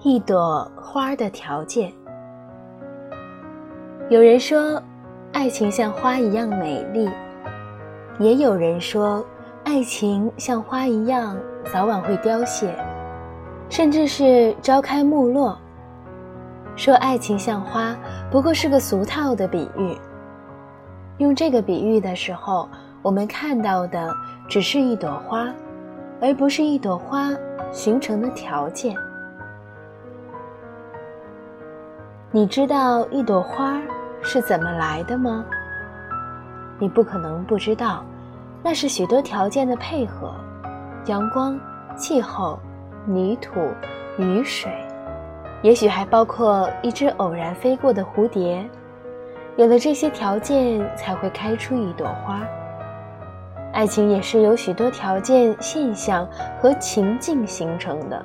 一朵花的条件。有人说，爱情像花一样美丽；也有人说，爱情像花一样早晚会凋谢，甚至是朝开暮落。说爱情像花，不过是个俗套的比喻。用这个比喻的时候，我们看到的只是一朵花，而不是一朵花形成的条件。你知道一朵花是怎么来的吗？你不可能不知道，那是许多条件的配合：阳光、气候、泥土、雨水，也许还包括一只偶然飞过的蝴蝶。有了这些条件，才会开出一朵花。爱情也是由许多条件、现象和情境形成的，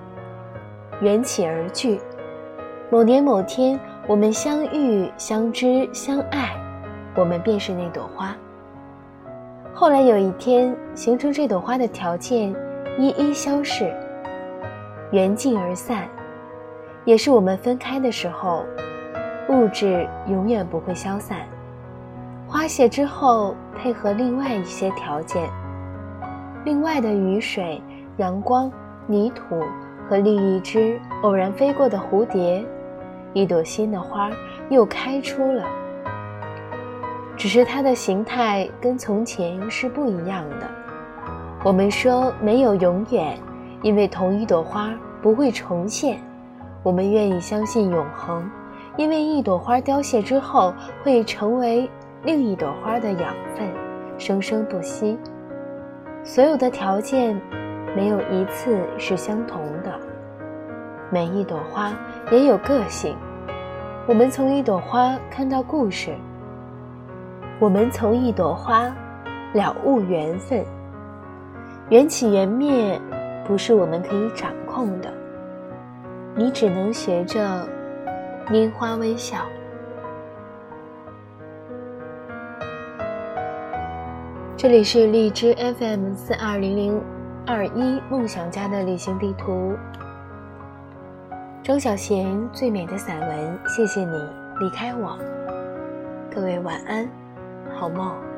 缘起而聚。某年某天，我们相遇、相知、相爱，我们便是那朵花。后来有一天，形成这朵花的条件一一消逝，缘尽而散，也是我们分开的时候。物质永远不会消散，花谢之后，配合另外一些条件，另外的雨水、阳光、泥土和另一只偶然飞过的蝴蝶，一朵新的花又开出了。只是它的形态跟从前是不一样的。我们说没有永远，因为同一朵花不会重现。我们愿意相信永恒。因为一朵花凋谢之后，会成为另一朵花的养分，生生不息。所有的条件，没有一次是相同的。每一朵花也有个性。我们从一朵花看到故事。我们从一朵花了悟缘分。缘起缘灭，不是我们可以掌控的。你只能学着。拈花微笑。这里是荔枝 FM 四二零零二一梦想家的旅行地图。张小娴最美的散文，谢谢你离开我。各位晚安，好梦。